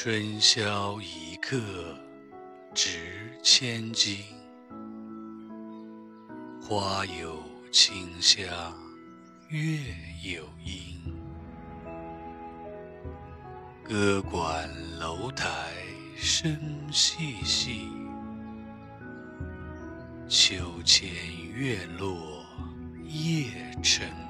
春宵一刻值千金，花有清香，月有阴。歌管楼台声细细，秋千月落，夜沉。